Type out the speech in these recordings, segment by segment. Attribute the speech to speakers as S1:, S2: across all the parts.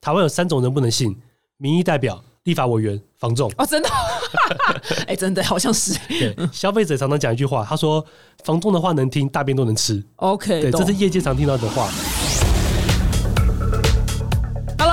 S1: 台湾有三种人不能信：民意代表、立法委员、房仲。
S2: 哦，真的，哎，真的好像是。
S1: 对，消费者常常讲一句话，他说：“房仲的话能听，大便都能吃。”
S2: OK，
S1: 对，这是业界常听到的话。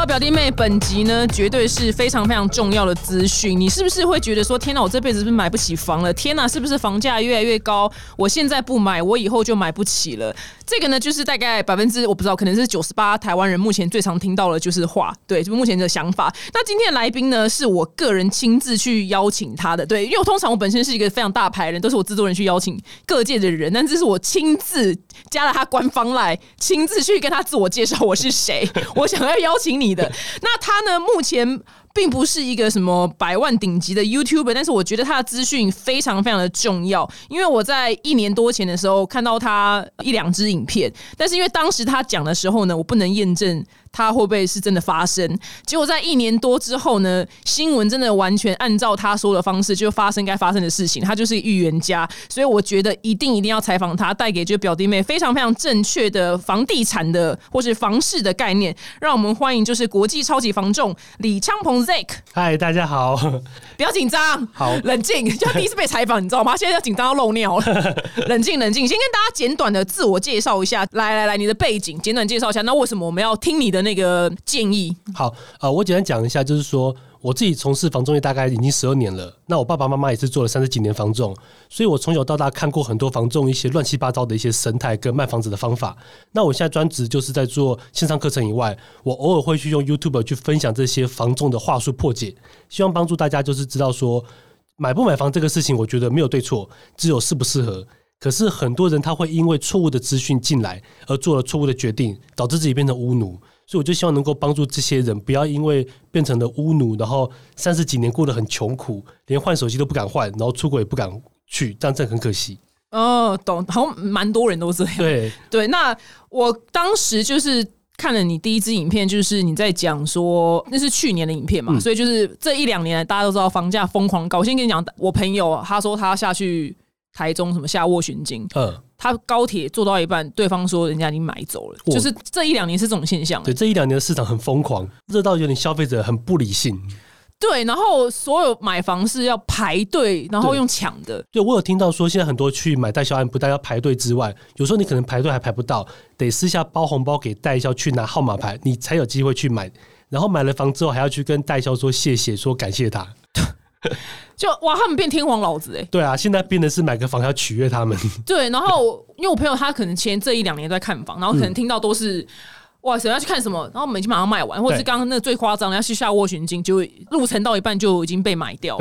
S2: 表弟妹，本集呢绝对是非常非常重要的资讯。你是不是会觉得说，天哪，我这辈子是不是买不起房了？天哪，是不是房价越来越高？我现在不买，我以后就买不起了。这个呢，就是大概百分之我不知道，可能是九十八台湾人目前最常听到的就是话，对，就目前的想法。那今天的来宾呢，是我个人亲自去邀请他的，对，因为通常我本身是一个非常大牌人，都是我制作人去邀请各界的人，但这是我亲自加了他官方来，亲自去跟他自我介绍我是谁，我想要邀请你。的那他呢？目前并不是一个什么百万顶级的 YouTuber，但是我觉得他的资讯非常非常的重要。因为我在一年多前的时候看到他一两支影片，但是因为当时他讲的时候呢，我不能验证。他会不会是真的发生？结果在一年多之后呢？新闻真的完全按照他说的方式就发生该发生的事情。他就是预言家，所以我觉得一定一定要采访他，带给就表弟妹非常非常正确的房地产的或是房市的概念。让我们欢迎就是国际超级房仲李昌鹏 Zack。
S1: 嗨，大家好，
S2: 不要紧张，
S1: 好
S2: 冷静。就第一次被采访，你知道吗？现在要紧张要漏尿了。冷静冷静，先跟大家简短的自我介绍一下。来来来，你的背景简短介绍一下。那为什么我们要听你的？那个建议
S1: 好呃，我简单讲一下，就是说我自己从事房仲业大概已经十二年了。那我爸爸妈妈也是做了三十几年房仲，所以我从小到大看过很多房仲一些乱七八糟的一些生态跟卖房子的方法。那我现在专职就是在做线上课程以外，我偶尔会去用 YouTube 去分享这些房仲的话术破解，希望帮助大家就是知道说买不买房这个事情，我觉得没有对错，只有适不适合。可是很多人他会因为错误的资讯进来而做了错误的决定，导致自己变成巫奴。所以我就希望能够帮助这些人，不要因为变成了巫奴，然后三十几年过得很穷苦，连换手机都不敢换，然后出国也不敢去，这样真的很可惜。
S2: 哦，懂，好像蛮多人都这样。
S1: 对
S2: 对，那我当时就是看了你第一支影片，就是你在讲说那是去年的影片嘛，所以就是这一两年大家都知道房价疯狂高。我先跟你讲，我朋友他说他下去。台中什么下卧巡金？嗯，他高铁坐到一半，对方说人家已经买走了，就是这一两年是这种现象。
S1: 对，这一两年的市场很疯狂，热到有点消费者很不理性。
S2: 对，然后所有买房是要排队，然后用抢的。
S1: 对我有听到说，现在很多去买代销案，不但要排队之外，有时候你可能排队还排不到，得私下包红包给代销去拿号码牌，你才有机会去买。然后买了房之后，还要去跟代销说谢谢，说感谢他。
S2: 就哇，他们变天皇老子哎！
S1: 对啊，现在变的是买个房要取悦他们。
S2: 对，然后因为我朋友他可能前这一两年都在看房，然后可能听到都是哇谁要去看什么，然后我们已经马上卖完，或者是刚刚那最夸张的要去下卧巡金，就路程到一半就已经被买掉。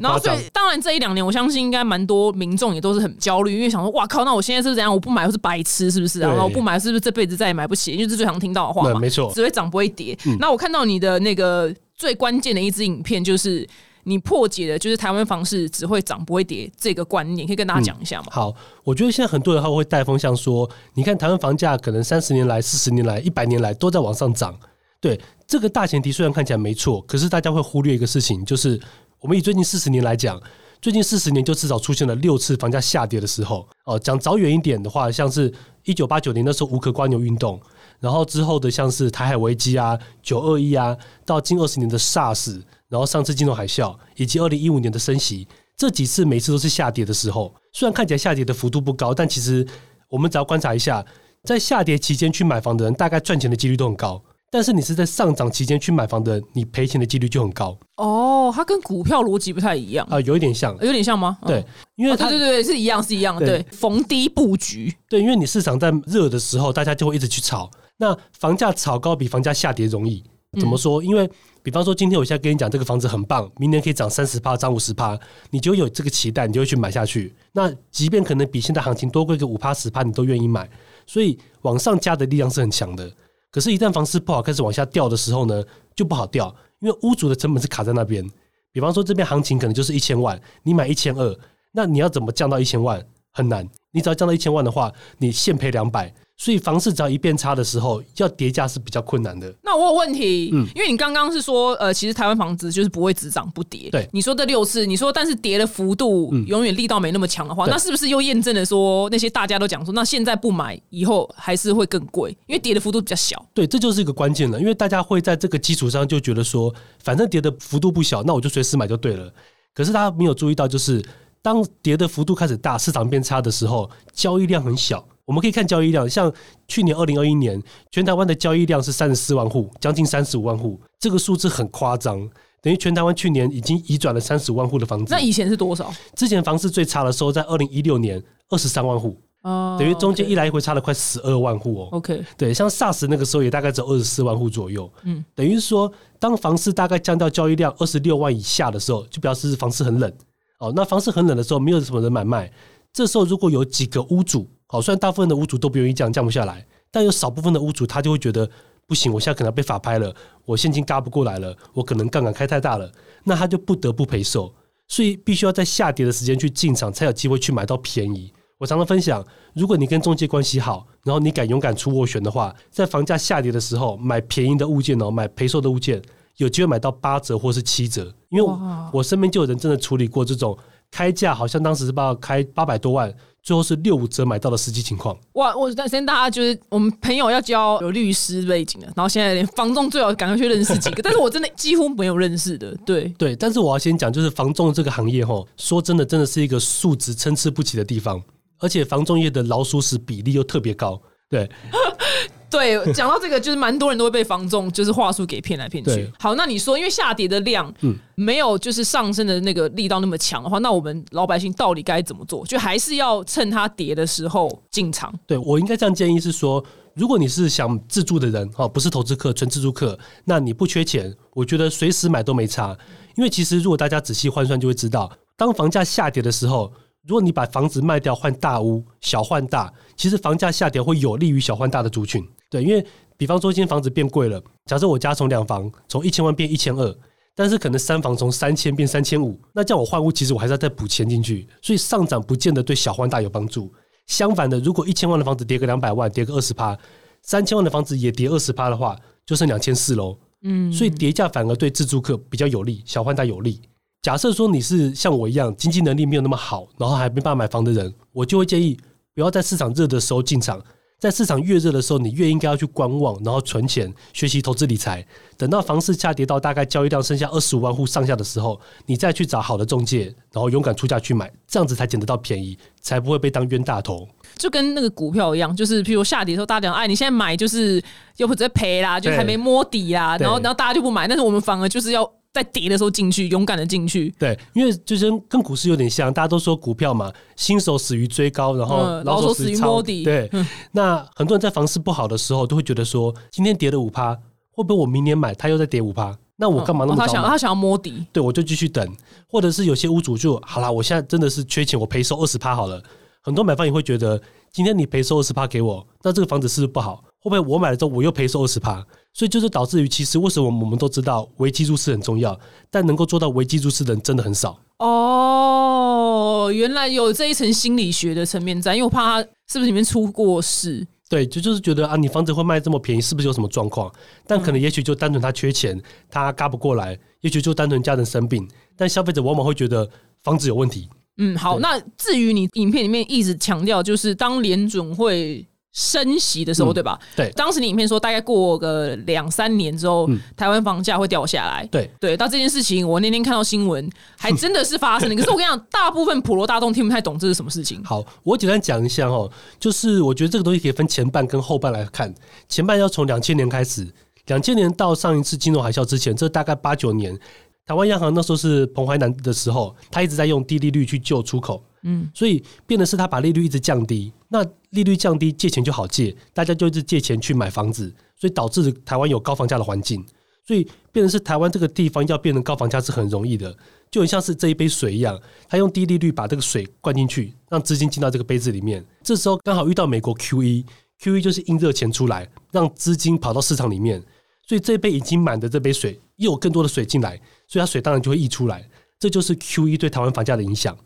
S2: 然后所以当然这一两年，我相信应该蛮多民众也都是很焦虑，因为想说哇靠，那我现在是怎样？我不买我是白痴是不是？然后我不买是不是这辈子再也买不起？因为是最常听到的话嘛，
S1: 没错，
S2: 只会涨不会跌。那我看到你的那个最关键的一支影片就是。你破解的就是台湾房市只会涨不会跌这个观念，可以跟大家讲一下吗？
S1: 好，我觉得现在很多人他会带风向说，你看台湾房价可能三十年来、四十年来、一百年来都在往上涨。对这个大前提虽然看起来没错，可是大家会忽略一个事情，就是我们以最近四十年来讲，最近四十年就至少出现了六次房价下跌的时候。哦，讲早远一点的话，像是一九八九年那时候无壳瓜牛运动，然后之后的像是台海危机啊、九二一啊，到近二十年的 SARS。然后上次金融海啸以及二零一五年的升息，这几次每次都是下跌的时候。虽然看起来下跌的幅度不高，但其实我们只要观察一下，在下跌期间去买房的人，大概赚钱的几率都很高。但是你是在上涨期间去买房的，你赔钱的几率就很高。
S2: 哦，它跟股票逻辑不太一样
S1: 啊，有一点像，
S2: 有点像吗？
S1: 对，因为
S2: 对对对，是一样，是一样的。对，逢低布局。
S1: 对，因为你市场在热的时候，大家就会一直去炒。那房价炒高比房价下跌容易。怎么说？因为比方说，今天我现在跟你讲这个房子很棒，明年可以涨三十趴，涨五十趴，你就有这个期待，你就会去买下去。那即便可能比现在行情多贵个五趴十趴，你都愿意买。所以往上加的力量是很强的。可是，一旦房市不好开始往下掉的时候呢，就不好掉，因为屋主的成本是卡在那边。比方说，这边行情可能就是一千万，你买一千二，那你要怎么降到一千万？很难。你只要降到一千万的话，你现赔两百。所以房市只要一变差的时候，要叠加是比较困难的。
S2: 那我有问题，
S1: 嗯
S2: 因为你刚刚是说，呃，其实台湾房子就是不会只涨不跌。
S1: 对
S2: 你说这六次，你说但是跌的幅度
S1: 嗯
S2: 永远力道没那么强的话，
S1: 对
S2: 那是不是又验证了说那些大家都讲说，那现在不买，以后还是会更贵，因为跌的幅度比较小。
S1: 对，这就是一个关键了，因为大家会在这个基础上就觉得说，反正跌的幅度不小，那我就随时买就对了。可是大家没有注意到，就是当跌的幅度开始大，市场变差的时候，交易量很小。我们可以看交易量，像去年二零二一年，全台湾的交易量是三十四万户，将近三十五万户，这个数字很夸张，等于全台湾去年已经移转了三十五万户的房子
S2: 那。以前是多少？
S1: 之前房市最差的时候，在二零一六年二十三万户，
S2: 哦
S1: 等于中间一来一回差了快十二万户哦。
S2: OK，
S1: 对，像 SARS 那个时候也大概只有二十四万户左右，
S2: 嗯
S1: 嗯，等于是说，当房市大概降到交易量二十六万以下的时候，就表示房市很冷。哦，那房市很冷的时候，没有什么人买卖，这时候如果有几个屋主，好，虽然大部分的屋主都不愿意降，降不下来，但有少部分的屋主他就会觉得不行，我现在可能要被法拍了，我现金嘎不过来了，我可能杠杆开太大了，那他就不得不赔售，所以必须要在下跌的时间去进场，才有机会去买到便宜。我常常分享，如果你跟中介关系好，然后你敢勇敢出斡旋的话，在房价下跌的时候买便宜的物件哦，买赔售的物件，有机会买到八折或是七折。因为我我身边就有人真的处理过这种开价，好像当时是报开八百多万，最后是六五折买到的实际情况。
S2: 哇！我但先大家就是我们朋友要交有律师背景的，然后现在连房仲最好赶快去认识几个，但是我真的几乎没有认识的。对，
S1: 对，但是我要先讲，就是房仲这个行业吼，说真的，真的是一个素质参差不齐的地方，而且房仲业的老鼠屎比例又特别高。对，
S2: 对，讲到这个，就是蛮多人都会被房仲就是话术给骗来骗去。好，那你说，因为下跌的量，
S1: 嗯
S2: 没有就是上升的那个力道那么强的话，那我们老百姓到底该怎么做？就还是要趁它跌的时候进场。
S1: 对我应该这样建议是说，如果你是想自住的人哦，不是投资客，纯自住客，那你不缺钱，我觉得随时买都没差。因为其实如果大家仔细换算，就会知道，当房价下跌的时候，如果你把房子卖掉换大屋，小换大，其实房价下跌会有利于小换大的族群。对，因为比方说今天房子变贵了，假设我家从两房从一千万变一千二。但是可能三房从三千变三千五，那这样我换屋，其实我还是要再补钱进去，所以上涨不见得对小换大有帮助。相反的，如果一千万的房子跌个两百万，跌个二十趴，三千万的房子也跌二十趴的话，就剩两千四喽。
S2: 嗯，
S1: 所以跌价反而对自住客比较有利，小换大有利。假设说你是像我一样经济能力没有那么好，然后还没办法买房的人，我就会建议不要在市场热的时候进场，在市场越热的时候，你越应该要去观望，然后存钱，学习投资理财。等到房市下跌到大概交易量剩下二十五万户上下的时候，你再去找好的中介，然后勇敢出价去买，这样子才捡得到便宜，才不会被当冤大头。
S2: 就跟那个股票一样，就是譬如下跌的时候，大家讲，哎，你现在买就是又或者赔啦，就
S1: 对
S2: 还没摸底啦，然后然后大家就不买，但是我们反而就是要在跌的时候进去，勇敢的进去。
S1: 对，因为就是跟股市有点像，大家都说股票嘛，新手死于追高，然后
S2: 嗯
S1: 老手死
S2: 于
S1: 抄
S2: 摸底
S1: 对，那很多人在房市不好的时候，都会觉得说，今天跌了五趴，会不会我明年买它又再跌五趴？那我干嘛那
S2: 哦
S1: 么早买？
S2: 他想他想要摸底，
S1: 对，我就继续等，或者是有些屋主就好啦，我现在真的是缺钱，我赔收二十趴好了。很多买方也会觉得，今天你赔收二十趴给我，那这个房子是不是不好？会不会我买了之后我又赔收二十趴？所以就是导致于，其实为什么我们都知道危机入市很重要，但能够做到危机入市的人真的很少。
S2: 哦，原来有这一层心理学的层面在，因为我怕他是不是里面出过事。
S1: 对，就就是觉得啊，你房子会卖这么便宜，是不是有什么状况？但可能也许就单纯他缺钱，他嘎不过来，也许就单纯家人生病，但消费者往往会觉得房子有问题。
S2: 嗯，好，那至于你影片里面一直强调，就是当联准会升息的时候，
S1: 嗯
S2: 对吧？
S1: 对
S2: 当时你影片说，大概过个两三年之后，
S1: 嗯
S2: 台湾房价会掉下来。
S1: 对，
S2: 对，到这件事情，我那天看到新闻，还真的是发生了。可是我跟你讲，大部分普罗大众听不太懂这是什么事情。
S1: 好，我简单讲一下哦，就是我觉得这个东西可以分前半跟后半来看。前半要从两千年开始，两千年到上一次金融海啸之前，这大概八九年，台湾央行那时候是彭淮南的时候，他一直在用低利率去救出口，
S2: 嗯，
S1: 所以变的是他把利率一直降低，那利率降低，借钱就好借，大家就一直借钱去买房子，所以导致台湾有高房价的环境。所以变成是台湾这个地方要变成高房价是很容易的，就很像是这一杯水一样，他用低利率把这个水灌进去，让资金进到这个杯子里面。这时候刚好遇到美国 QE，QE 就是印热钱出来，让资金跑到市场里面，所以这杯已经满的这杯水又有更多的水进来，所以它水当然就会溢出来。这就是 QE 对台湾房价的影响。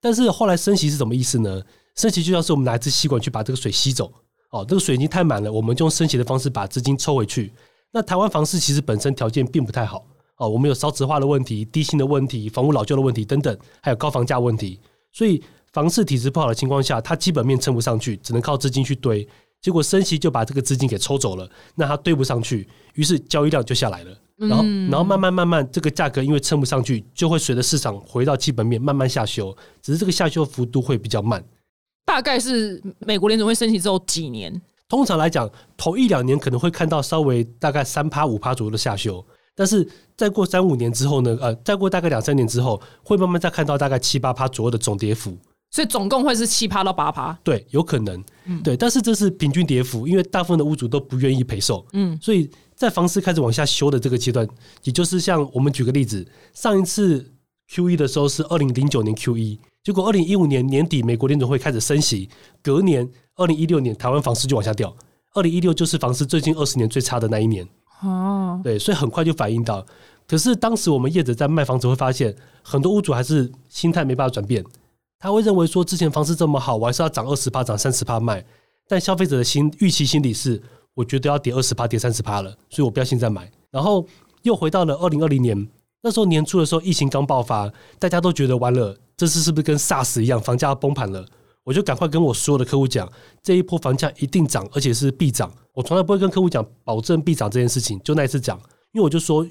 S1: 但是后来升息是什么意思呢？升息就像是我们拿一支吸管去把这个水吸走，哦，这个水已经太满了，我们就用升息的方式把资金抽回去。那台湾房市其实本身条件并不太好哦，我们有少子化的问题、低薪的问题、房屋老旧的问题等等，还有高房价问题，所以房市体质不好的情况下，它基本面撑不上去，只能靠资金去堆。结果升息就把这个资金给抽走了，那它堆不上去，于是交易量就下来了。然后，然后慢慢慢慢，这个价格因为撑不上去，就会随着市场回到基本面慢慢下修，只是这个下修幅度会比较慢。
S2: 大概是美国联总会升息之后几年？
S1: 通常来讲，头一两年可能会看到稍微大概三趴五趴左右的下修，但是再过三五年之后呢？呃，再过大概两三年之后，会慢慢再看到大概七八趴左右的总跌幅。
S2: 所以总共会是七趴到八趴？
S1: 对，有可能。对，但是这是平均跌幅，因为大部分的屋主都不愿意赔售。嗯，所以在房市开始往下修的这个阶段，也就是像我们举个例子，上一次 Q E 的时候是二零零九年 Q E，结果二零一五年年底美国联总会开始升息，隔年二零一六年台湾房市就往下掉，二零一六就是房市最近二十年最差的那一年。哦，对，所以很快就反映到。可是当时我们业者在卖房子会发现，很多屋主还是心态没办法转变。他会认为说，之前房市这么好，我还是要涨二十趴、涨三十趴卖。但消费者的心预期心理是，我觉得要跌二十趴、跌三十趴了，所以我不要现在买。然后又回到了二零二零年，那时候年初的时候，疫情刚爆发，大家都觉得完了，这次是不是跟 SARS 一样，房价崩盘了？我就赶快跟我所有的客户讲，这一波房价一定涨，而且是必涨。我从来不会跟客户讲保证必涨这件事情，就那一次讲，因为我就说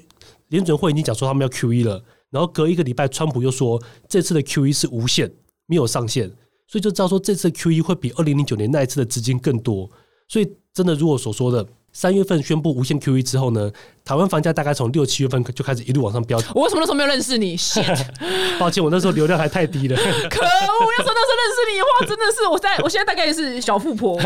S1: 联准会已经讲说他们要 QE 了，然后隔一个礼拜，川普又说这次的 QE 是无限。没有上限，所以就知道说这次 Q E 会比二零零九年那一次的资金更多。所以真的，如我所说的三月份宣布无限 Q E 之后呢，台湾房价大概从六七月份就开始一路往上飙。
S2: 我为什么那时候没有认识你？
S1: 抱歉，我那时候流量还太低了。可恶！
S2: 要说那时候认识你的话，真的是我在 我现在大概也是小富婆。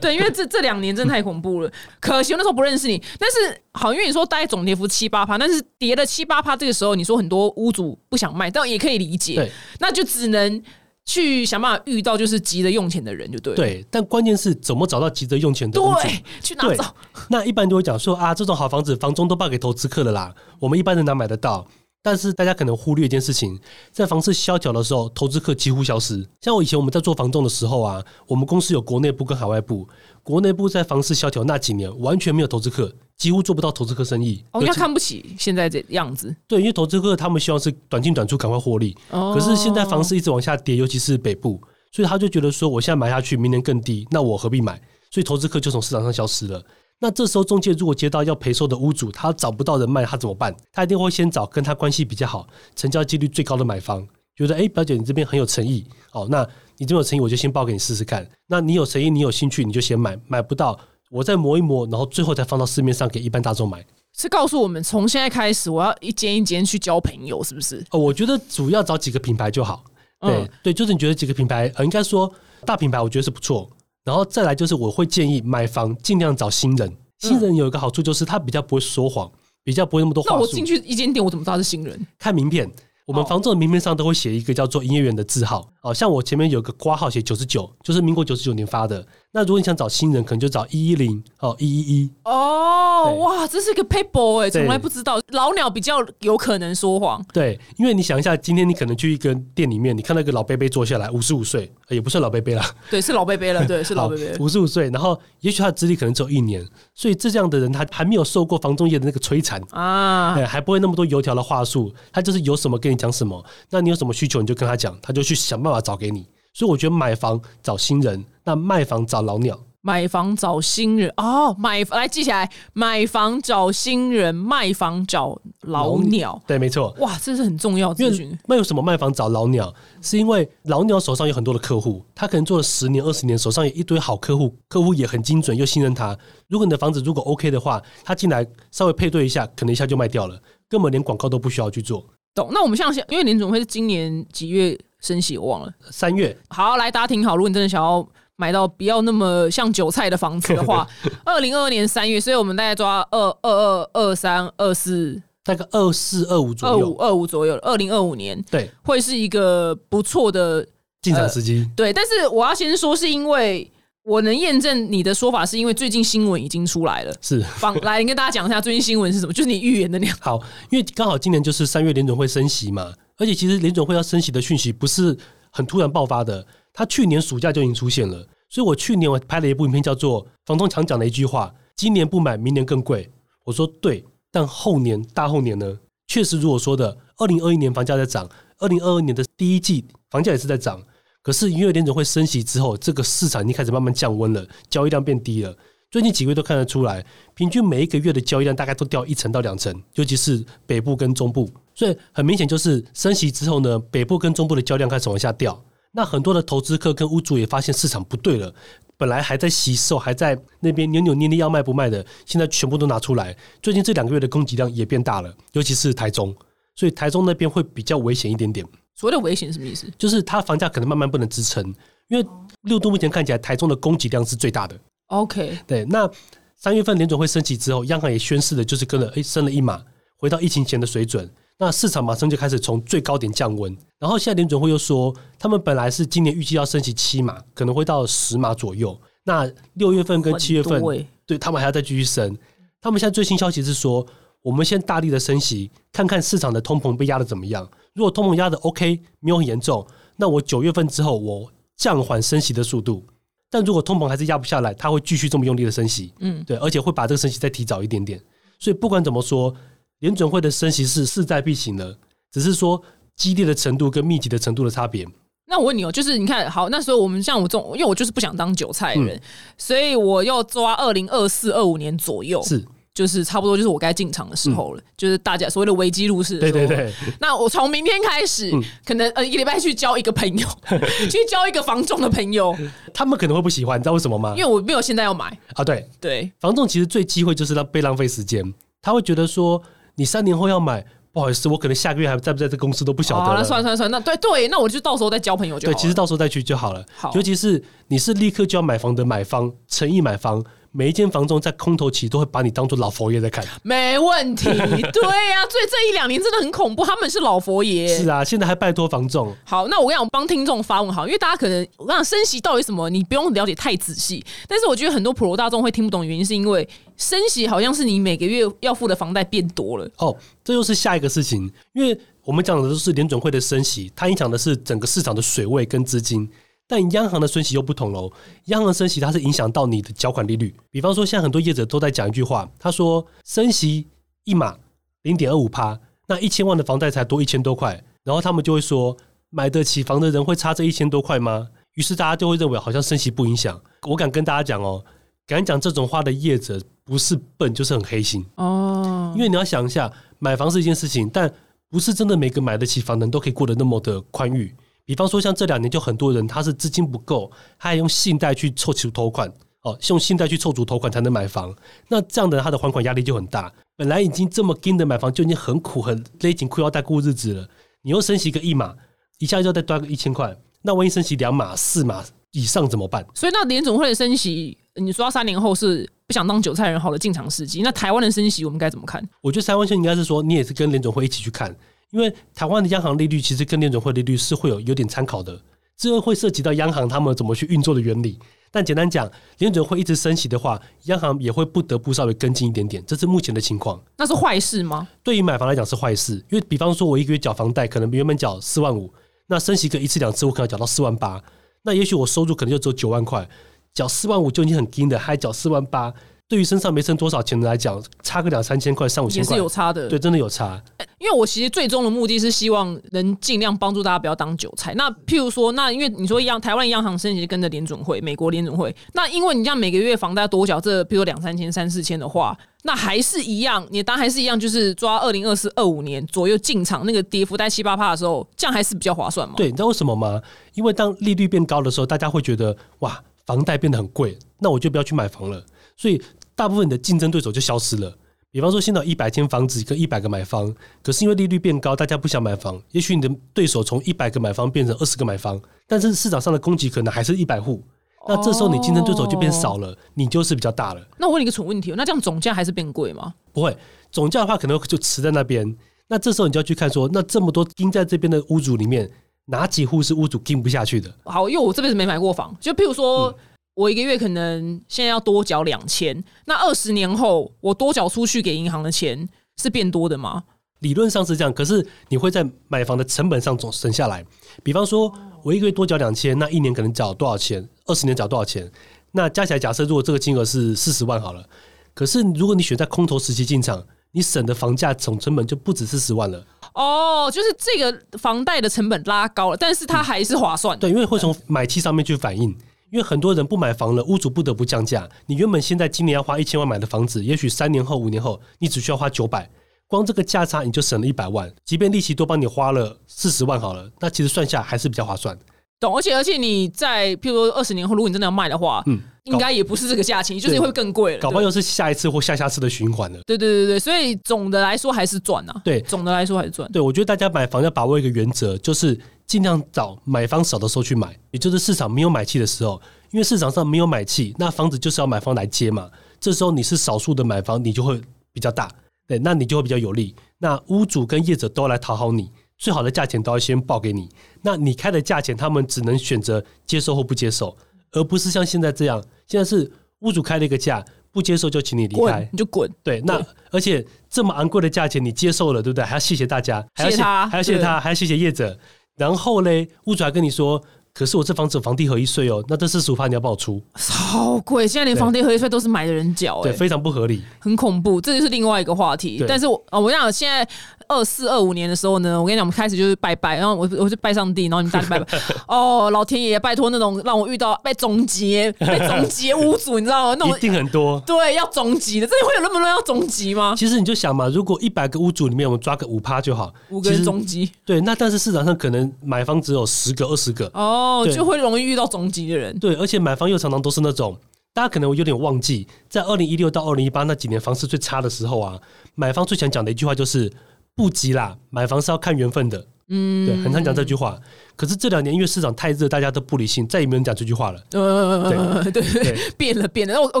S2: 对，因为这这两年真的太恐怖了。可惜我那时候不认识你。但是好，因为你说大概总跌幅七八趴，但是跌了七八趴，这个时候你说很多屋主不想卖，但也可以理解。那就只能。去想办法遇到就是急着用钱的人就对。
S1: 对，但关键是怎么找到急着用钱的？
S2: 对，去哪找？
S1: 那一般都会讲说啊，这种好房子房东都报给投资客了啦，我们一般人哪买得到？但是大家可能忽略一件事情，在房市萧条的时候，投资客几乎消失。像我以前我们在做房仲的时候啊，我们公司有国内部跟海外部，国内部在房市萧条那几年完全没有投资客。几乎做不到投资客生意，
S2: 哦，他看不起现在这样子。
S1: 对，因为投资客他们希望是短进短出，赶快获利。哦。可是现在房市一直往下跌，尤其是北部，所以他就觉得说，我现在买下去，明年更低，那我何必买？所以投资客就从市场上消失了。那这时候中介如果接到要赔售的屋主，他找不到人卖，他怎么办？他一定会先找跟他关系比较好、成交几率最高的买方，觉得哎，表姐你这边很有诚意，哦，那你这么有诚意，我就先报给你试试看。那你有诚意，你有兴趣，你就先买，买不到。我再磨一磨，然后最后再放到市面上给一般大众买。
S2: 是告诉我们，从现在开始，我要一间一间去交朋友，是不是？
S1: 哦，我觉得主要找几个品牌就好。对对，就是你觉得几个品牌，呃，应该说大品牌，我觉得是不错。然后再来就是，我会建议买房尽量找新人。新人有一个好处就是他比较不会说谎，比较不会那么多话
S2: 那我进去一间店，我怎么知道是新人？
S1: 看名片。我们房仲的名片上都会写一个叫做营业员的字号，哦，像我前面有个挂号写九十九，就是民国九十九年发的。那如果你想找新人，可能就找一一零哦，一一一。
S2: 哦，哇，这是一个 paper 哎，从来不知道老鸟比较有可能说谎。
S1: 对，因为你想一下，今天你可能去一个店里面，你看到一个老贝贝坐下来，五十五岁，也不算老贝贝了。
S2: 对，是 老贝贝了，对，是老贝贝，
S1: 五十五岁，然后也许他的资历可能只有一年，所以这样的人他还没有受过房仲业的那个摧残啊，还不会那么多油条的话术，他就是有什么跟你讲什么。那你有什么需求，你就跟他讲，他就去想办法找给你。所以我觉得买房找新人，那卖房找老鸟。
S2: 买房找新人哦，买来记起来，买房找新人，卖房找老鸟。
S1: 对，没错。
S2: 哇，这是很重要。
S1: 因为为什么卖房找老鸟？是因为老鸟手上有很多的客户，他可能做了十年、二十年，手上有一堆好客户，客户也很精准，又信任他。如果你的房子如果 OK 的话，他进来稍微配对一下，可能一下就卖掉了，根本连广告都不需要去做。
S2: 懂？那我们像现因为林总会是今年几月升息？我忘了，
S1: 三月。
S2: 好，来大家听好，如果你真的想要。买到不要那么像韭菜的房子的话，二零二二年三月，所以我们大概抓二二二二三二四，
S1: 大概二四二五左右，
S2: 二五二五左右。二零二五年
S1: 对，
S2: 会是一个不错的
S1: 进场时机。
S2: 对，但是我要先说，是因为我能验证你的说法，是因为最近新闻已经出来了。
S1: 是，
S2: 放 来跟大家讲一下最近新闻是什么，就是你预言的那样。
S1: 好，因为刚好今年就是三月联准会升息嘛，而且其实联总会要升息的讯息不是很突然爆发的。他去年暑假就已经出现了，所以我去年我拍了一部影片，叫做《房东常讲的一句话：今年不买，明年更贵。》我说对，但后年、大后年呢？确实如我说的，二零二一年房价在涨，二零二二年的第一季房价也是在涨。可是因为联总会升息之后，这个市场已经开始慢慢降温了，交易量变低了。最近几个月都看得出来，平均每一个月的交易量大概都掉一成到两成，尤其是北部跟中部。所以很明显就是升息之后呢，北部跟中部的交易量开始往下掉。那很多的投资客跟屋主也发现市场不对了，本来还在吸售，还在那边扭扭捏捏要卖不卖的，现在全部都拿出来。最近这两个月的供给量也变大了，尤其是台中，所以台中那边会比较危险一点点。
S2: 所谓的危险什么意思？
S1: 就是它房价可能慢慢不能支撑，因为六度目前看起来台中的供给量是最大的。
S2: OK，
S1: 对，那三月份联准会升息之后，央行也宣示的就是跟了诶升了一码，回到疫情前的水准。那市场马上就开始从最高点降温，然后现在联准会又说，他们本来是今年预计要升息七码，可能会到十码左右。那六月份跟七月份对他们还要再继续升。他们现在最新消息是说，我们先大力的升息，看看市场的通膨被压的怎么样。如果通膨压的 OK，没有很严重，那我九月份之后我降缓升息的速度。但如果通膨还是压不下来，它会继续这么用力的升息，
S2: 嗯，
S1: 对，而且会把这个升息再提早一点点。所以不管怎么说，联准会的升息是势在必行的，只是说激烈的程度跟密集的程度的差别。
S2: 那我问你哦，就是你看好那时候我们像我这种，因为我就是不想当韭菜的人，
S1: 嗯
S2: 所以我要抓二零二四、二五年左右，
S1: 是，
S2: 就是差不多就是我该进场的时候了，就是大家所谓的危机入市的时候。
S1: 对对对，
S2: 那我从明天开始，
S1: 嗯
S2: 可能呃一个礼拜去交一个朋友，去交一个房仲的朋友，
S1: 他们可能会不喜欢，你知道为什么吗
S2: 因？为我没有现在要买。
S1: 啊，对，
S2: 对，
S1: 房仲其实最忌讳就是让被浪费时间，他会觉得说，你三年后要买，不好意思，我可能下个月还在不在这公司都不晓得
S2: 好，
S1: 了。
S2: 那算了算了算了，那对对，那我就到时候再交朋友就好了对，
S1: 其实到时候再去就好了。
S2: 好
S1: 尤其是你是立刻就要买房的买方，诚意买方，每一间房中在空头期都会把你当做老佛爷在看。
S2: 没问题。对呀、所以这一两年真的很恐怖，他们是老佛爷。
S1: 是啊，现在还拜托房仲。
S2: 好，那我跟你讲，我帮听众发问好，因为大家可能我讲升息到底什么，你不用了解太仔细。但是我觉得很多普罗大众会听不懂，原因是因为升息好像是你每个月要付的房贷变多了。
S1: 哦，这又是下一个事情，因为我们讲的都是联准会的升息，它影响的是整个市场的水位跟资金。但央行的升息又不同喽，央行的升息它是影响到你的缴款利率。比方说，现在很多业者都在讲一句话，他说升息一码零点二五趴，那一千万的房贷才多一千多块，然后他们就会说，买得起房的人会差这一千多块吗？于是大家就会认为好像升息不影响。我敢跟大家讲哦，敢讲这种话的业者不是笨就是很黑心。
S2: 哦，
S1: 因为你要想一下，买房是一件事情，但不是真的每个买得起房的人都可以过得那么的宽裕。比方说，像这两年就很多人他是资金不够，他还用信贷去凑齐头款，哦，用信贷去凑足头款才能买房。那这样的他的还款压力就很大。本来已经这么紧的买房就已经很苦，很勒紧裤腰带过日子了，你又升息个一码，一下就要再多个一千块，那万一升息两码、四码以上怎么办？
S2: 所以那联总会的升息，你说到三年后是不想当韭菜人好的进场时机，那台湾的升息我们该怎么看？
S1: 我觉得台湾现在应该是说，你也是跟联总会一起去看，因为台湾的央行利率其实跟联总会利率是会有有点参考的，这会涉及到央行他们怎么去运作的原理。但简单讲，联准会一直升息的话，央行也会不得不稍微跟进一点点，这是目前的情况。
S2: 那是坏事吗？
S1: 对于买房来讲是坏事，因为比方说我一个月缴房贷，可能原本缴四万五，那升息个一次两次，我可能缴到四万八，那也许我收入可能就只有九万块，缴四万五就已经很低的，还缴四万八，对于身上没剩多少钱的来讲，差个两三千块、三五千
S2: 也是有差的。
S1: 对，真的有差。
S2: 因为我其实最终的目的是希望能尽量帮助大家不要当韭菜。那譬如说，那因为你说央台湾央行升息跟着联准会，美国联准会，那因为你这样每个月房贷多缴这，譬如说两三千、三四千的话，那还是一样，你的单还是一样，就是抓二零二四、二五年左右进场，那个跌幅在七八趴的时候，这样还是比较划算嘛？
S1: 对，你知道为什么吗？因为当利率变高的时候，大家会觉得哇，房贷变得很贵，那我就不要去买房了。所以大部分你的竞争对手就消失了。比方说，现在一百间房子跟一百个买方，可是因为利率变高，大家不想买房，也许你的对手从一百个买方变成二十个买方，但是市场上的供给可能还是一百户。那这时候你竞争对手就变少了，你就是比较大了。
S2: 那我问你一个蠢问题哦，那这样总价还是变贵吗？
S1: 不会，总价的话可能就持在那边。那这时候你就要去看说，那这么多盯在这边的屋主里面，哪几户是屋主盯不下去的？
S2: 好，因为我这辈子没买过房，就譬如说。我一个月可能现在要多缴两千，那二十年后我多缴出去给银行的钱是变多的吗？
S1: 理论上是这样，可是你会在买房的成本上总省下来。比方说，我一个月多缴两千，那一年可能缴多少钱？二十年缴多少钱？那加起来，假设如果这个金额是四十万好了，可是如果你选在空头时期进场，你省的房价总成本就不止四十万了。
S2: 哦，就是这个房贷的成本拉高了，但是它还是划算。
S1: 对，因为会从买气上面去反映。因为很多人不买房了，屋主不得不降价。你原本现在今年要花一千万买的房子，也许三年后、五年后，你只需要花九百，光这个价差你就省了一百万。即便利息多帮你花了四十万好了，那其实算下还是比较划算。
S2: 懂，而且而且你在譬如说二十年后，如果你真的要卖的话，嗯，应该也不是这个价钱，就是会更贵了。
S1: 搞不好又是下一次或下下次的循环了。
S2: 对对对对，所以总的来说还是赚啊。
S1: 对，
S2: 总的来说还是赚。
S1: 对，我觉得大家买房要把握一个原则，就是尽量找买方少的时候去买，也就是市场没有买气的时候，因为市场上没有买气，那房子就是要买方来接嘛。这时候你是少数的买方，你就会比较大，对，那你就会比较有利。那屋主跟业者都来讨好你。最好的价钱都要先报给你，那你开的价钱，他们只能选择接受或不接受，而不是像现在这样，现在是屋主开了一个价，不接受就请你离开，
S2: 你就滚。
S1: 对，那而且这么昂贵的价钱你接受了，对不对？还要谢谢大家，
S2: 谢谢他，
S1: 还要谢谢他，还要谢谢业者。然后嘞，屋主还跟你说。可是我这房子有房地合一税哦，那这四十五趴你要帮我出，
S2: 超贵！现在连房地合一税都是买的人缴，
S1: 对，非常不合理，
S2: 很恐怖。这就是另外一个话题。但是我啊，我讲现在二四二五年的时候呢，我跟你讲，我们开始就是拜拜，然后我我就拜上帝，然后你们大家拜拜。哦，老天爷，拜托那种让我遇到被总结、被总结屋主，你知道吗？那
S1: 种一定很多。
S2: 对，要终极的，这里会有那么多要终极吗？
S1: 其实你就想嘛，如果一百个屋主里面我们抓个五趴就好，
S2: 五个人终极。
S1: 对，那但是市场上可能买方只有十个、二十个
S2: 哦。哦，就会容易遇到终极的人。
S1: 对，而且买方又常常都是那种，大家可能有点忘记，在二零一六到二零一八那几年房市最差的时候啊，买方最想讲的一句话就是不急啦，买房是要看缘分的。嗯，对，很常讲这句话。可是这两年因为市场太热，大家都不理性，再也没人讲这句话了。
S2: 呃，对对对，变了变了。我我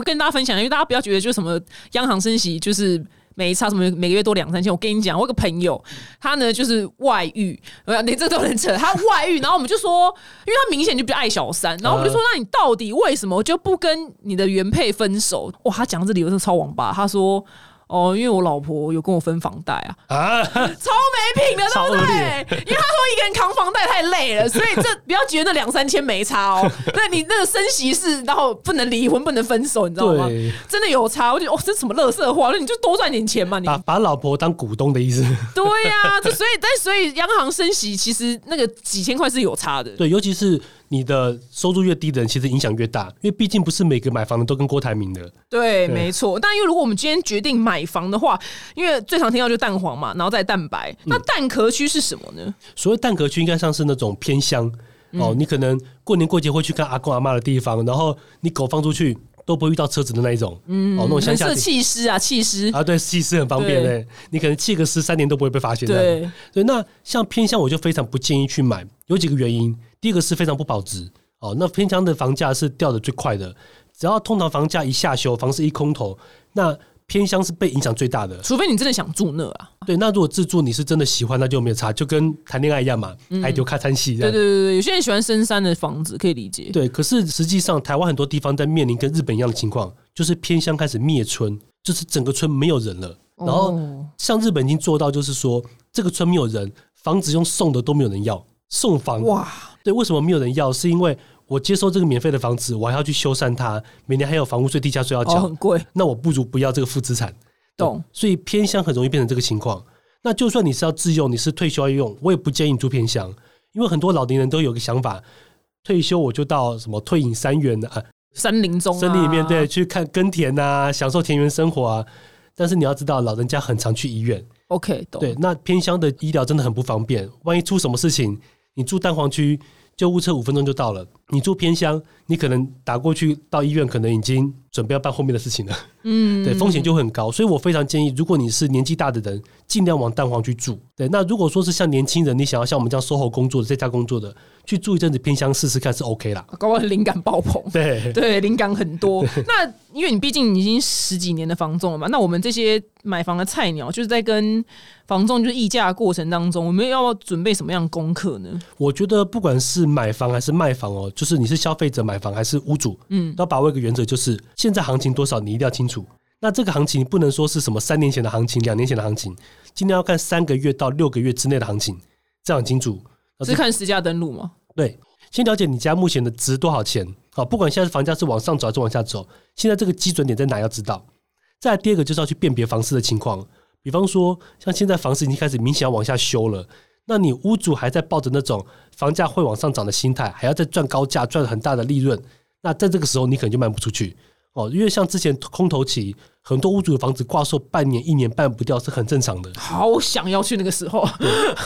S2: 跟大家分享，因为大家不要觉得就什么央行升息就是。没差什么，每个月多两三千。我跟你讲，我有个朋友，他呢就是外遇，连这都能扯。他外遇，然后我们就说，因为他明显就比较爱小三，然后我们就说，那你到底为什么就不跟你的原配分手？哇，他讲这理由是超王八，他说。哦，因为我老婆有跟我分房贷啊，啊，超没品的，对不对？因为他说一个人扛房贷太累了，所以这 不要觉得那两三千没差哦。那你那个升息是，然后不能离婚，不能分手，你知道吗？真的有差。我觉得哦，这什么乐色话？那你就多赚点钱嘛，你
S1: 把把老婆当股东的意思。
S2: 对呀，这所以但所以央行升息，其实那个几千块是有差的。
S1: 对，尤其是。你的收入越低的人，其实影响越大，因为毕竟不是每个买房的都跟郭台铭的。
S2: 对，没错。但因为如果我们今天决定买房的话，因为最常听到就蛋黄嘛，然后再蛋白。那蛋壳区是什么呢？
S1: 所谓蛋壳区，应该像是那种偏乡哦，你可能过年过节会去看阿公阿妈的地方，然后你狗放出去都不会遇到车子的那一种。嗯，哦，那种乡下
S2: 气湿啊，气湿
S1: 啊，对，气湿很方便嘞。你可能气个湿三年都不会被发现。对，对。那像偏向，我就非常不建议去买，有几个原因。第一个是非常不保值哦，那偏乡的房价是掉的最快的，只要通常房价一下修，房市一空头，那偏乡是被影响最大的。
S2: 除非你真的想住那啊，
S1: 对，那如果自住你是真的喜欢，那就没有差，就跟谈恋爱一样嘛，爱丢开餐戏。
S2: 对对对对，有些人喜欢深山的房子，可以理解。
S1: 对，可是实际上台湾很多地方在面临跟日本一样的情况，就是偏乡开始灭村，就是整个村没有人了。然后像日本已经做到，就是说这个村没有人，房子用送的都没有人要。送房哇，对，为什么没有人要？是因为我接收这个免费的房子，我还要去修缮它，每年还有房屋税、地价税要缴，
S2: 很贵。
S1: 那我不如不要这个负资产，
S2: 懂？
S1: 所以偏乡很容易变成这个情况。那就算你是要自用，你是退休要用，我也不建议住偏乡，因为很多老年人都有个想法，退休我就到什么退隐山园啊，
S2: 森林中、
S1: 森林里面对，去看耕田啊，享受田园生活啊。但是你要知道，老人家很常去医院
S2: ，OK，懂
S1: 对，那偏乡的医疗真的很不方便，万一出什么事情。你住蛋黄区，救护车五分钟就到了。你住偏乡，你可能打过去到医院，可能已经准备要办后面的事情了。嗯，对，风险就会很高。所以我非常建议，如果你是年纪大的人，尽量往蛋黄去住。对，那如果说是像年轻人，你想要像我们这样 SOHO 工作的，在家工作的，去住一阵子偏乡试试看是 OK 啦。
S2: 搞完灵感爆棚，
S1: 对
S2: 对，灵感很多。那因为你毕竟已经十几年的房仲了嘛，那我们这些买房的菜鸟，就是在跟。房仲就是议价过程当中，我们要准备什么样功课呢？
S1: 我觉得不管是买房还是卖房哦，就是你是消费者买房还是屋主，嗯，要把握一个原则，就是现在行情多少，你一定要清楚。那这个行情不能说是什么三年前的行情、两年前的行情，尽量要看三个月到六个月之内的行情，这样很清楚。
S2: 是看实价登录吗？
S1: 对，先了解你家目前的值多少钱。好，不管现在房价是往上走还是往下走，现在这个基准点在哪要知道。再第二个就是要去辨别房市的情况，比方说像现在房市已经开始明显要往下修了，那你屋主还在抱着那种房价会往上涨的心态，还要再赚高价赚很大的利润，那在这个时候你可能就卖不出去。哦，因为像之前空头期，很多屋主的房子挂售半年、一年办不掉是很正常的。
S2: 好想要去那个时候，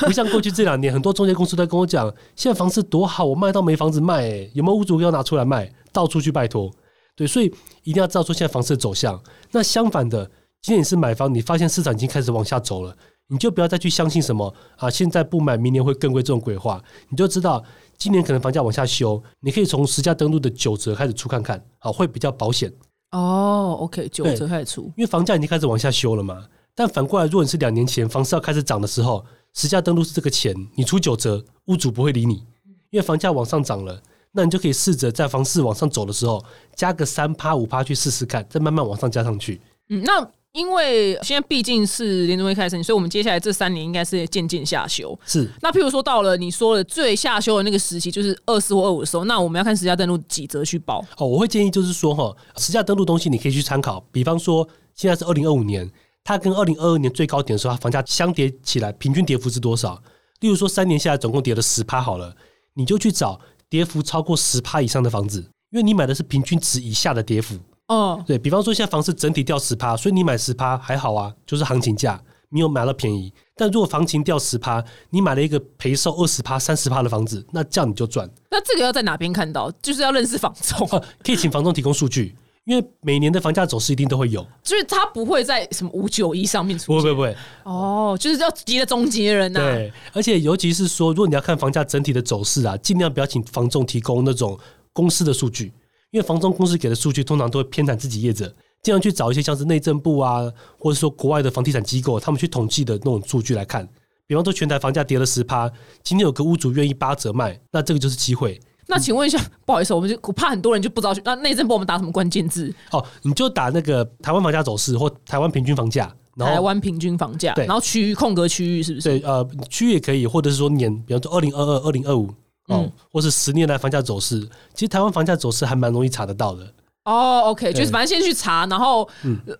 S1: 不像过去这两年，很多中介公司在跟我讲，现在房子多好，我卖到没房子卖，有没有屋主要拿出来卖？到处去拜托。对，所以一定要知道说现在房市的走向。那相反的，今天你是买房，你发现市场已经开始往下走了，你就不要再去相信什么啊，现在不买，明年会更贵这种鬼话，你就知道。今年可能房价往下修，你可以从实价登录的九折开始出看看，好会比较保险。
S2: 哦，OK，九折开始出，
S1: 因为房价已经开始往下修了嘛。但反过来，如果你是两年前房市要开始涨的时候，实价登录是这个钱，你出九折，屋主不会理你，因为房价往上涨了，那你就可以试着在房市往上走的时候，加个三趴五趴去试试看，再慢慢往上加上去。
S2: 嗯，那。因为现在毕竟是联储会开始，所以我们接下来这三年应该是渐渐下修。
S1: 是，
S2: 那譬如说到了你说的最下修的那个时期，就是二四或二五的时候，那我们要看实价登录几折去报。
S1: 哦，我会建议就是说哈，实价登录东西你可以去参考，比方说现在是二零二五年，它跟二零二二年最高点的时候，它房价相叠起来平均跌幅是多少？例如说三年下来总共跌了十趴好了，你就去找跌幅超过十趴以上的房子，因为你买的是平均值以下的跌幅。哦，对比方说，现在房市整体掉十趴，所以你买十趴还好啊，就是行情价，你有买到便宜。但如果行情掉十趴，你买了一个赔售二十趴、三十趴的房子，那这样你就赚。
S2: 那这个要在哪边看到？就是要认识房仲，
S1: 可以请房仲提供数据，因为每年的房价走势一定都会有。
S2: 就是它不会在什么五九一上面出
S1: 现，不会不会。
S2: 哦，就是要急的终结人呐。
S1: 对，而且尤其是说，如果你要看房价整体的走势啊，尽量不要请房仲提供那种公司的数据。因为房中公司给的数据通常都会偏袒自己业者，经常去找一些像是内政部啊，或者说国外的房地产机构，他们去统计的那种数据来看。比方说，全台房价跌了十趴，今天有个屋主愿意八折卖，那这个就是机会。
S2: 那请问一下，不好意思，我们就我怕很多人就不知道，那内政部我们打什么关键字？
S1: 哦，你就打那个台湾房价走势或台湾平均房价，
S2: 台湾平均房价，对，然后区域空格区域是不是？
S1: 对，呃，区域也可以，或者是说年，比方说二零二二、二零二五。哦，或是十年来房价走势，其实台湾房价走势还蛮容易查得到的。
S2: 哦，OK，就是反正先去查，然后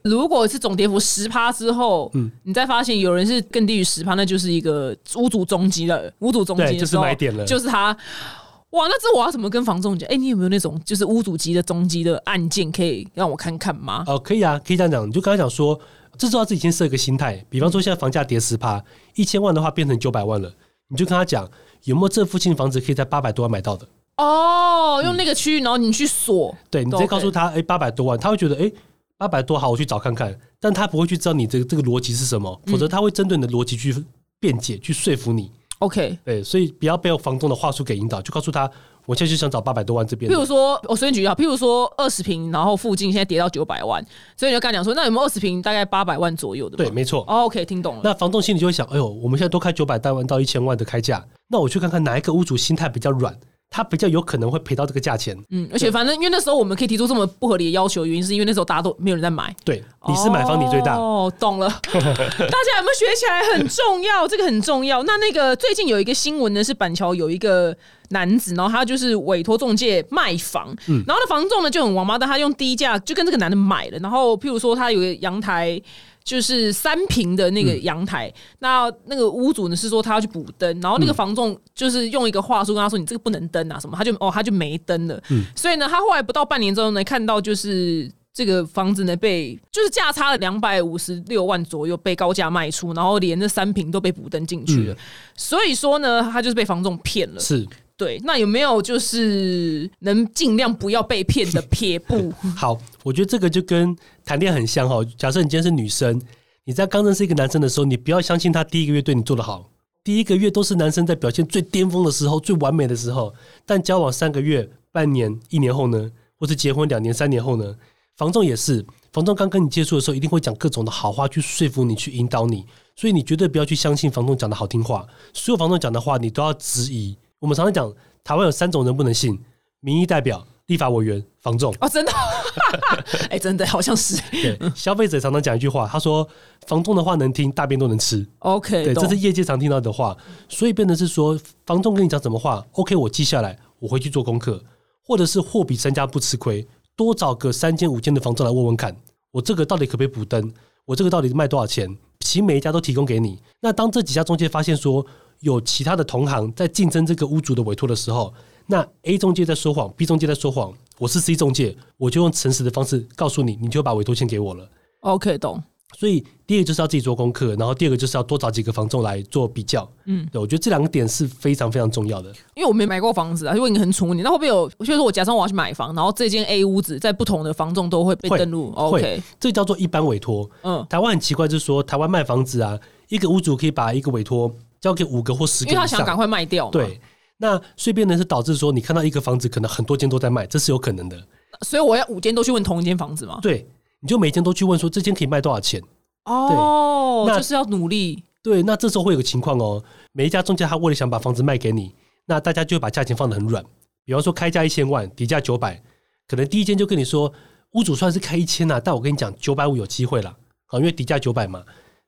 S2: 如果是总跌幅十趴之后，嗯，你再发现有人是更低于十趴，那就是一个屋主中级了。屋主中级
S1: 就是买点了，
S2: 就是他。哇，那这我要怎么跟房仲讲？哎，你有没有那种就是屋主级的中级的案件可以让我看看吗？
S1: 哦，可以啊，可以这样讲。你就刚才讲说，这时候自己先设一个心态，比方说现在房价跌十趴，一千万的话变成九百万了，你就跟他讲。有没有这附近房子可以在八百多万买到的？
S2: 哦，用那个区域，然后你去锁，
S1: 对你直接告诉他，哎，八百多万，他会觉得，哎，八百多好，我去找看看，但他不会去知道你这个这个逻辑是什么，否则他会针对你的逻辑去辩解，去说服你。
S2: OK，
S1: 对，所以不要被房东的话术给引导，就告诉他。我现在就想找八百多万这边。
S2: 譬如说，我随便举一下，譬如说二十平，然后附近现在跌到九百万，所以你就跟他讲说，那有没有二十平大概八百万左右的？
S1: 对，没错。
S2: OK，听懂了。
S1: 那房东心里就会想，哎呦，我们现在都开九百多万到一千万的开价，那我去看看哪一个屋主心态比较软。他比较有可能会赔到这个价钱，
S2: 嗯，而且反正因为那时候我们可以提出这么不合理的要求，原因是因为那时候大家都没有人在买，
S1: 对，你是买方，你最大，
S2: 哦，懂了，大家有没有学起来很重要？这个很重要。那那个最近有一个新闻呢，是板桥有一个男子，然后他就是委托中介卖房，嗯，然后那房仲呢就很王八蛋，他用低价就跟这个男的买了，然后譬如说他有个阳台。就是三平的那个阳台，那那个屋主呢是说他要去补灯，然后那个房仲就是用一个话术跟他说：“你这个不能登啊，什么？”他就哦，他就没登了。所以呢，他后来不到半年之后呢，看到就是这个房子呢被就是价差了两百五十六万左右被高价卖出，然后连那三平都被补登进去了。所以说呢，他就是被房仲骗了。
S1: 是。
S2: 对，那有没有就是能尽量不要被骗的撇步？
S1: 好，我觉得这个就跟谈恋爱很像哈。假设你今天是女生，你在刚认识一个男生的时候，你不要相信他第一个月对你做的好，第一个月都是男生在表现最巅峰的时候、最完美的时候。但交往三个月、半年、一年后呢，或是结婚两年、三年后呢，房仲也是，房仲刚跟你接触的时候，一定会讲各种的好话去说服你、去引导你，所以你绝对不要去相信房东讲的好听话，所有房东讲的话你都要质疑。我们常常讲，台湾有三种人不能信：民意代表、立法委员、房仲。
S2: 哦，真的？哎、真的好像是。
S1: 对，消费者常常讲一句话，他说：“房仲的话能听，大便都能吃。”
S2: OK，
S1: 对，这是业界常听到的话，所以变成是说，房仲跟你讲什么话，OK，我记下来，我回去做功课，或者是货比三家不吃亏，多找个三间五间的房仲来问问看，我这个到底可不可以补灯，我这个到底卖多少钱，其实每一家都提供给你。那当这几家中介发现说有其他的同行在竞争这个屋主的委托的时候，那 A 中介在说谎，B 中介在说谎，我是 C 中介，我就用诚实的方式告诉你，你就把委托签给我了。
S2: OK，懂。
S1: 所以第一个就是要自己做功课，然后第二个就是要多找几个房仲来做比较。嗯，对我觉得这两个点是非常非常重要的。
S2: 因为我没买过房子啊，如果你很蠢问你，那会不会有？就是说我假装我要去买房，然后这间 A 屋子在不同的房仲都会被登录。OK，
S1: 这叫做一般委托。
S2: 嗯，
S1: 台湾很奇怪，就是说台湾卖房子啊，一个屋主可以把一个委托交给五个或十个。
S2: 因为他想赶快卖掉嘛。，
S1: 对，那所以变成是导致说，你看到一个房子可能很多间都在卖，这是有可能的。
S2: 所以我要五间都去问同一间房子嘛。
S1: 对，你就每间都去问说这间可以卖多少钱。
S2: 哦，
S1: 那
S2: 就是要努力。
S1: 对，那这时候会有个情况哦，每一家中介他为了想把房子卖给你，那大家就会把价钱放得很软。比方说开价一千万，底价九百，可能第一间就跟你说，屋主算是开一千呐，但我跟你讲九百五有机会啦，好，因为底价九百嘛。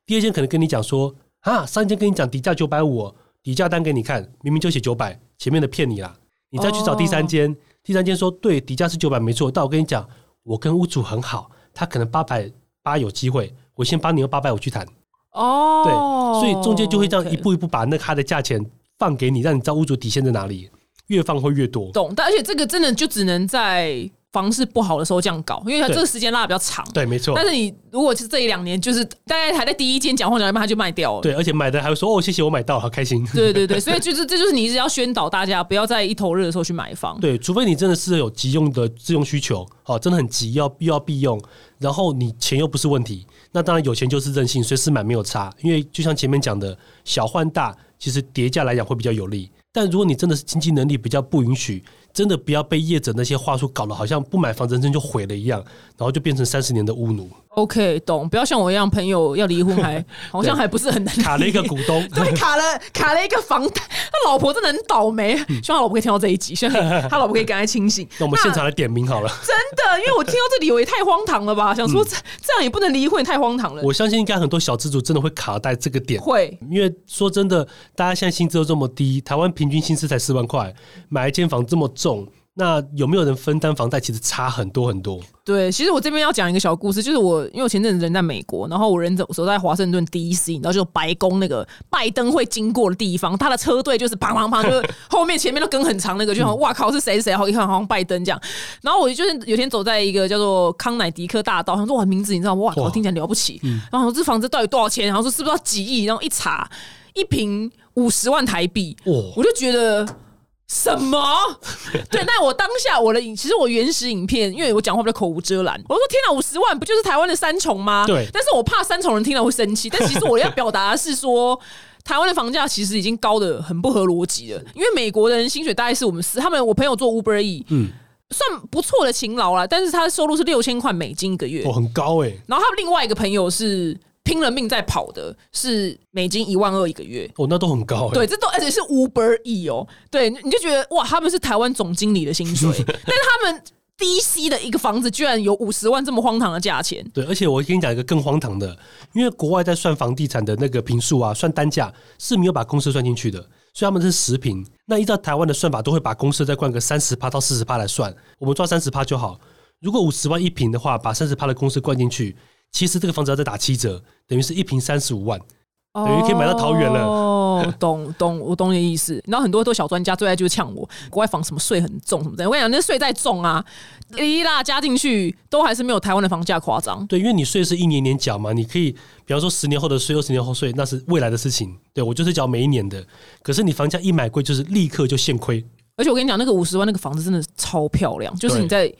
S1: 第二间可能跟你讲说，啊，上一间跟你讲底价九百五，底价单给你看，明明就写九百，前面的骗你啦。你再去找第三间，第三间说对，底价是九百没错，但我跟你讲，我跟屋主很好，他可能八百八有机会，我先帮你用八百五去谈。
S2: 哦，
S1: 对，所以中介就会这样一步一步把那他的价钱放给你，让你知道屋主底线在哪里，越放会越多。
S2: 懂，但而且这个真的就只能在房市不好的时候这样搞，因为它这个时间拉的比较长。
S1: 对，没错
S2: 但。是你如果是这一两年，就是大概还在第一间讲话讲一半，他就卖掉了。
S1: 对，而且买的还会说哦，谢谢我买到，好开心。
S2: 对对对，所以就是这就是你一直要宣导大家不要在一头热的时候去买房。
S1: 对，除非你真的是有急用的自用需求，哦，真的很急，要必要必用，然后你钱又不是问题，那当然有钱就是任性，随时买没有差。因为就像前面讲的，小换大，其实叠价来讲会比较有利。但如果你真的是经济能力比较不允许，真的不要被业者那些话术搞得好像不买房人生就毁了一样，然后就变成三十年的巫奴，
S2: OK，懂，不要像我一样，朋友要离婚还 好像还不是很难，
S1: 卡了一个股东。
S2: 对，卡了 卡了一个房贷，他老婆真的很倒霉。希望他老婆可以听到这一集，希望 他老婆可以赶快清醒。
S1: 那我们现场来点名好了。
S2: 真的，因为我听到这里我也太荒唐了吧？想说这这样也不能离婚，也太荒唐了。
S1: 我相信应该很多小资主真的会卡在这个点，
S2: 会
S1: 因为说真的，大家现在薪资都这么低，台湾平均薪资才四万块，买一间房这么重，那有没有人分担房贷？其实差很多很多。
S2: 对，其实我这边要讲一个小故事，就是我因为我前阵子人在美国，然后我人走走在华盛顿 D.C.，你知道就是白宫那个拜登会经过的地方，他的车队就是砰砰砰，就是后面前面都跟很长那个，就好 像哇靠是谁是谁，好一看好像拜登这样。然后我就是有天走在一个叫做康乃迪克大道，他说哇名字你知道吗？哇靠
S1: 哇
S2: 听起来了不起。然后我说这房子到底多少钱？然后说是不是要几亿？然后一查一平五十万台币，
S1: 哇
S2: 我就觉得。什么？对，那我当下我的影，其实我原始影片，因为我讲话比较口无遮拦，我说天哪，五十万不就是台湾的三重吗？
S1: 对
S2: 但是我怕三重人听了会生气，但其实我要表达的是说。台湾的房价其实已经高的很不合逻辑了，因为美国的人薪水大概是我们四，他们我朋友做 Uber E，
S1: 嗯，
S2: 算不错的勤劳啦，但是他的收入是六千块美金一个月，
S1: 哦，很高哎、
S2: 然后他另外一个朋友是拼了命在跑的，是美金一万二一个月，
S1: 哦，那都很高哎、
S2: 对，这都而且是 Uber E 哦，对，你就觉得哇，他们是台湾总经理的薪水，但是他们 DC 的一个房子居然有五十万这么荒唐的价钱，
S1: 对，而且我跟你讲一个更荒唐的，因为国外在算房地产的那个平数啊，算单价是没有把公司算进去的，所以他们是十平。那依照台湾的算法，都会把公司再灌个三十趴到四十趴来算，我们抓三十趴就好。如果五十万一平的话，把三十趴的公司灌进去，其实这个房子要再打七折，等于是一平三十五万。等于可以买到桃园了
S2: 哦，懂懂，我懂你的意思。然后很多都小专家最爱就是呛我，国外房什么税很重什么的。我跟你讲，那税再重啊，一大加进去，都还是没有台湾的房价夸张。
S1: 对，因为你税是一年年缴嘛，你可以比方说十年后的税、二十年后税，那是未来的事情。对我就是缴每一年的，可是你房价一买贵，就是立刻就现亏。
S2: 而且我跟你讲，那个五十万那个房子真的超漂亮，就是你在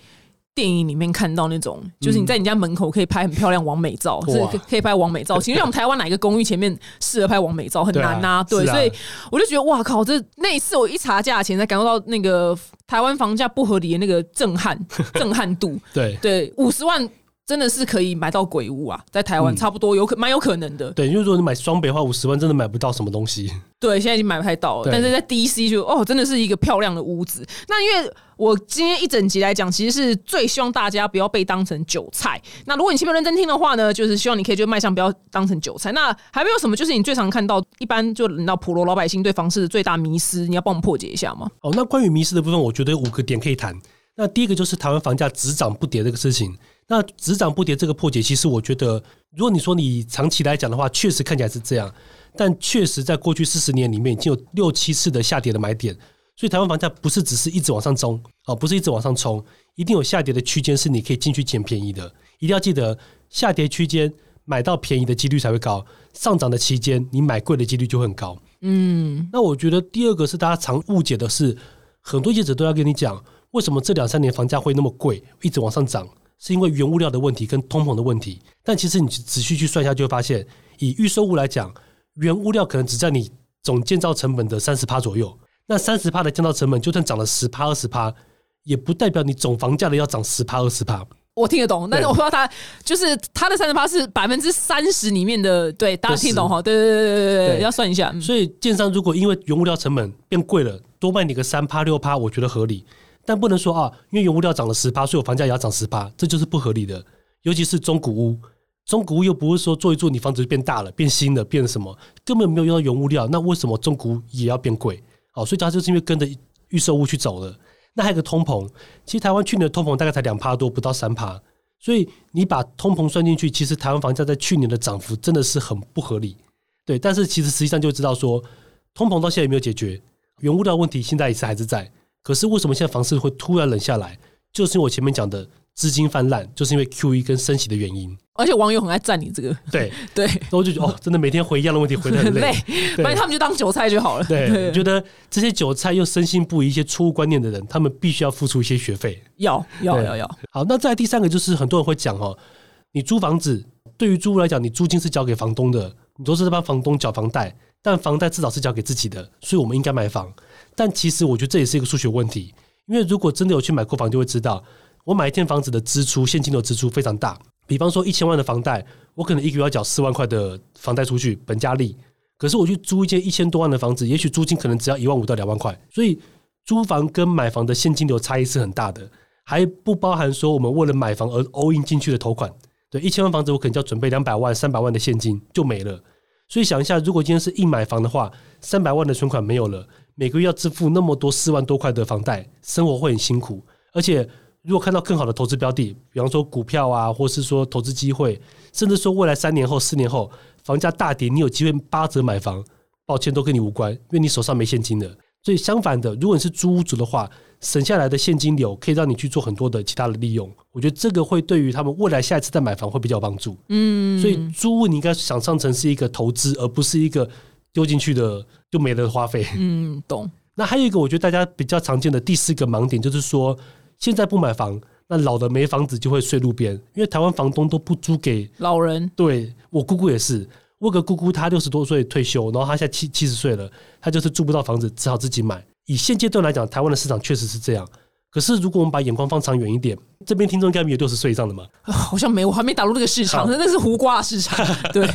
S2: 电影里面看到那种，就是你在你家门口可以拍很漂亮完美照，是可可以拍完美照。其实我们台湾哪一个公寓前面适合拍完美照很难呐、对，
S1: 对啊是啊
S2: 所以我就觉得哇靠，这那一次我一查价钱，才感受到那个台湾房价不合理的那个震撼 震撼度。
S1: 对
S2: 对，五十万真的是可以买到鬼屋啊，在台湾
S1: 嗯
S2: 差不多有可蛮有可能的。
S1: 对，因为如果你买双北的话，五十万真的买不到什么东西。
S2: 对，现在已经买不太到了。但是在 DC 就哦，真的是一个漂亮的屋子。那因为我今天一整集来讲，其实是最希望大家不要被当成韭菜。那如果你前面认真听的话呢，就是希望你可以就迈向不要当成韭菜。那还没有什么，就是你最常看到，一般就轮到普罗老百姓对房市的最大迷失，你要帮我们破解一下吗？
S1: 哦，那关于迷失的部分，我觉得有五个点可以谈。那第一个就是台湾房价只涨不跌这个事情。那只涨不跌这个破解，其实我觉得，如果你说你长期来讲的话，确实看起来是这样，但确实在过去四十年里面已经有六七次的下跌的买点，所以台湾房价不是只是一直往上冲哦，不是一直往上冲，一定有下跌的区间是你可以进去捡便宜的。一定要记得，下跌区间买到便宜的几率才会高，上涨的期间你买贵的几率就很高。
S2: 嗯，
S1: 那我觉得第二个是大家常误解的是，很多业者都要跟你讲，为什么这两三年房价会那么贵，一直往上涨，是因为原物料的问题跟通膨的问题。但其实你仔细去算一下，就会发现，以预售物来讲，原物料可能只占你总建造成本的三十趴左右。那三十趴的建造成本，就算涨了十趴二十趴，也不代表你总房价的要涨十趴二十趴。
S2: 我听得懂，但是我不知道他就是他的三十八是百分之三十里面的，对，大家听得懂哈？对对对对对对，
S1: 对
S2: 要算一下。嗯
S1: 所以建商如果因为原物料成本变贵了，多卖你个三趴六趴，我觉得合理。但不能说啊，因为原物料涨了十趴，所以我房价也要涨十趴，这就是不合理的。尤其是中古屋，中古屋又不是说做一做你房子就变大了、变新了、变什么，根本没有用到原物料，那为什么中古屋也要变贵？哦，所以它就是因为跟着预售屋去走了。那还有个通膨，其实台湾去年的通膨大概才两趴多，不到三趴。所以你把通膨算进去，其实台湾房价在去年的涨幅真的是很不合理。对，但是其实实际上就知道说，通膨到现在也没有解决，原物料问题现在也是还是在。可是为什么现在房市会突然冷下来？就是因为我前面讲的资金泛滥，就是因为 Q E 跟升息的原因。
S2: 而且网友很爱赞你这个，
S1: 对，
S2: 对，
S1: 然后我就觉得哦，真的每天回一样的问题，回的很
S2: 很累。反正他们就当韭菜就好了。
S1: 对，我觉得这些韭菜又深信不疑、一些错误观念的人，他们必须要付出一些学费。
S2: 要要要要，
S1: 好，那再第三个就是很多人会讲哦，你租房子对于租户来讲，你租金是交给房东的，你都是在帮房东缴房贷，但房贷至少是交给自己的，所以我们应该买房。但其实我觉得这也是一个数学问题，因为如果真的有去买过房，就会知道，我买一间房子的支出，现金流支出非常大。比方说一千万的房贷，我可能一个月要缴四万块的房贷出去，本加利。可是我去租一间一千多万的房子，也许租金可能只要一万五到两万块，所以租房跟买房的现金流差异是很大的，还不包含说我们为了买房而 all in 进去的投款。对，一千万房子我可能就要准备两百万、三百万的现金就没了。所以想一下，如果今天是硬买房的话，三百万的存款没有了，每个月要支付那么多四万多块的房贷，生活会很辛苦。而且如果看到更好的投资标的，比方说股票啊，或是说投资机会，甚至说未来三年后、四年后房价大跌，你有机会八折买房，抱歉都跟你无关，因为你手上没现金的。所以相反的，如果你是租屋族的话，省下来的现金流可以让你去做很多的其他的利用。我觉得这个会对于他们未来下一次再买房会比较有帮助。
S2: 嗯，
S1: 所以租屋你应该想象成是一个投资，而不是一个丢进去的就没了的花费。
S2: 嗯，懂。
S1: 那还有一个我觉得大家比较常见的第四个盲点，就是说现在不买房，那老的没房子就会睡路边，因为台湾房东都不租给。
S2: 老人
S1: 对我姑姑也是，我有个姑姑她六十多岁退休，然后她现在七七十岁了，她就是住不到房子，只好自己买。以现阶段来讲，台湾的市场确实是这样。可是如果我们把眼光放长远一点，这边听众应该没有六十岁以上的嘛？
S2: 啊 好像没，我还没打入这个市场，
S1: 好
S2: 那是胡瓜市场。对，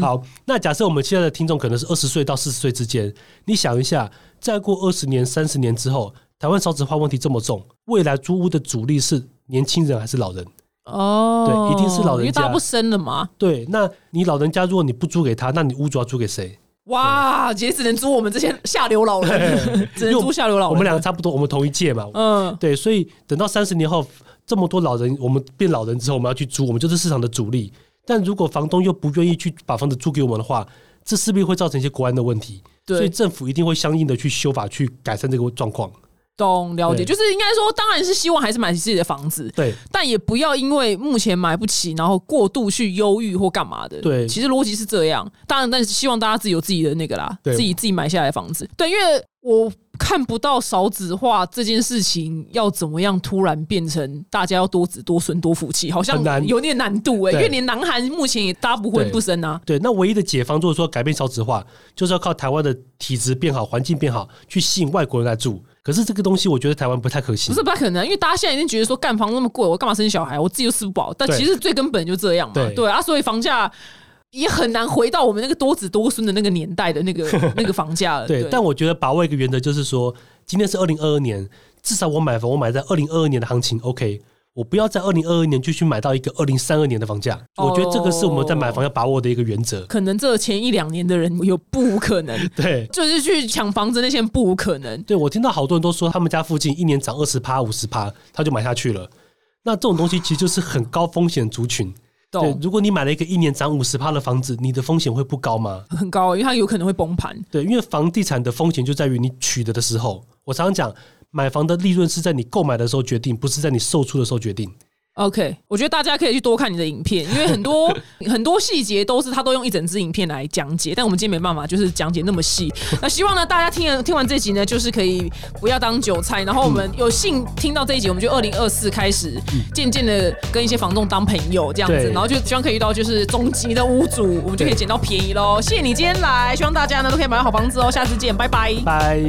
S1: 好，那假设我们现在的听众可能是二十岁到四十岁之间，你想一下，再过二十年、三十年之后，台湾少子化问题这么重，未来租屋的主力是年轻人还是老人？
S2: 哦，
S1: 对一定是老人家
S2: 因为大家不生了嘛。
S1: 对，那你老人家如果你不租给他，那你屋主要租给谁？
S2: 哇，也只能租我们这些下流老人，只能租下流老人。
S1: 我们两个差不多，我们同一届嘛。
S2: 嗯，
S1: 对，所以等到三十年后，这么多老人，我们变老人之后，我们要去租，我们就是市场的主力。但如果房东又不愿意去把房子租给我们的话，这势必会造成一些国安的问题。
S2: 对
S1: 所以政府一定会相应的去修法，去改善这个状况。
S2: 懂了解，就是应该说，当然是希望还是买自己的房子，
S1: 对，
S2: 但也不要因为目前买不起，然后过度去忧郁或干嘛的。
S1: 对
S2: 其实逻辑是这样。当然，但是希望大家自己有自己的那个啦，
S1: 对
S2: 自己自己买下来的房子。对，因为我看不到少子化这件事情要怎么样突然变成大家要多子多孙多福气，好像有点难度哎、
S1: 对
S2: 因为连南韩目前也搭不婚不生啊。
S1: 对，那唯一的解方就是说改变少子化，就是要靠台湾的体质变好、环境变好，去吸引外国人来住。可是这个东西，我觉得台湾不太可行。
S2: 不是不太可能，因为大家现在已经觉得说干房那么贵，我干嘛生小孩？我自己又吃不饱。但其实最根本就这样嘛，
S1: 对
S2: 对啊，所以房价也很难回到我们那个多子多孙的那个年代的那个 那个房价了。
S1: 对，但我觉得把握一个原则就是说，今天是二零二二年，至少我买房，我买在二零二二年的行情，OK。我不要在二零二二年就去买到一个二零三二年的房价，我觉得这个是我们在买房要把握的一个原则。
S2: 可能这前一两年的人有不无可能，
S1: 对，
S2: 就是去抢房子那些人不无可能。
S1: 对我听到好多人都说他们家附近一年涨二十趴、五十趴，他就买下去了。那这种东西其实就是很高风险族群。对，如果你买了一个一年涨五十趴的房子，你的风险会不高吗？
S2: 很高，因为它有可能会崩盘。
S1: 对，因为房地产的风险就在于你取得的时候。我常常讲，买房的利润是在你购买的时候决定，不是在你售出的时候决定。
S2: OK，我觉得大家可以去多看你的影片，因为很多 很多细节都是他都用一整支影片来讲解，但我们今天没办法，就是讲解那么细。那希望呢，大家听了听完这集呢，就是可以不要当韭菜，然后我们有幸听到这一集，我们就二零二四开始渐渐的跟一些房东当朋友这样子，然后就希望可以遇到就是中级的屋主，我们就可以捡到便宜喽。谢谢你今天来，希望大家呢都可以买到好房子哦，下次见，拜拜，
S1: 拜。